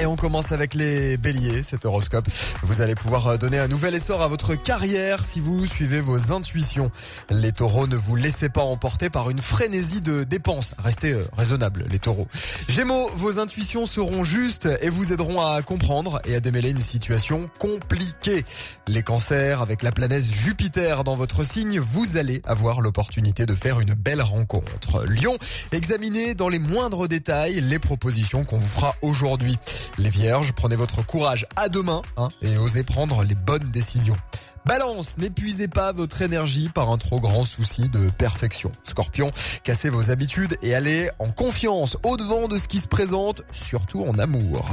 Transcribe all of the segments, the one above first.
Et on commence avec les béliers, cet horoscope. Vous allez pouvoir euh, donner un nouvel essor à votre carrière si vous suivez vos intuitions. Les taureaux, ne vous laissez pas emporter par une frénésie de dépenses. Restez euh, raisonnables, les taureaux. Gémeaux, vos intuitions seront justes et vous aideront à comprendre et à démêler une situation compliquée. Les cancers, avec la planète Jupiter dans votre signe, vous allez avoir l'opportunité de faire une belle rencontre. Lion, examinez dans les moindres détails les propositions qu'on vous fera aujourd'hui. Les vierges, prenez votre courage à deux mains hein, et osez prendre les bonnes décisions. Balance, n'épuisez pas votre énergie par un trop grand souci de perfection. Scorpion, cassez vos habitudes et allez en confiance au devant de ce qui se présente, surtout en amour.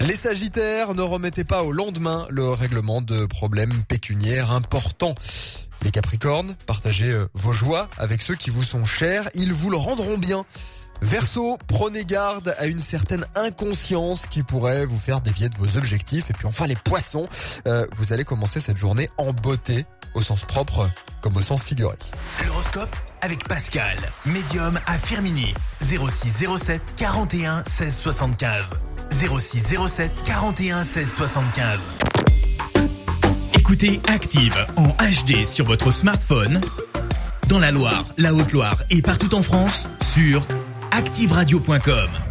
Les sagittaires, ne remettez pas au lendemain le règlement de problèmes pécuniaires importants. Les capricornes, partagez euh, vos joies avec ceux qui vous sont chers, ils vous le rendront bien. Verseau, prenez garde à une certaine inconscience qui pourrait vous faire dévier de vos objectifs. Et puis enfin les poissons, euh, vous allez commencer cette journée en beauté, au sens propre comme au sens figuré. L'horoscope avec Pascal, médium à Firmini. 0607 41 16 75. 0607 41 16 75. Écoutez Active en HD sur votre smartphone, dans la Loire, la Haute-Loire et partout en France, sur activeradio.com.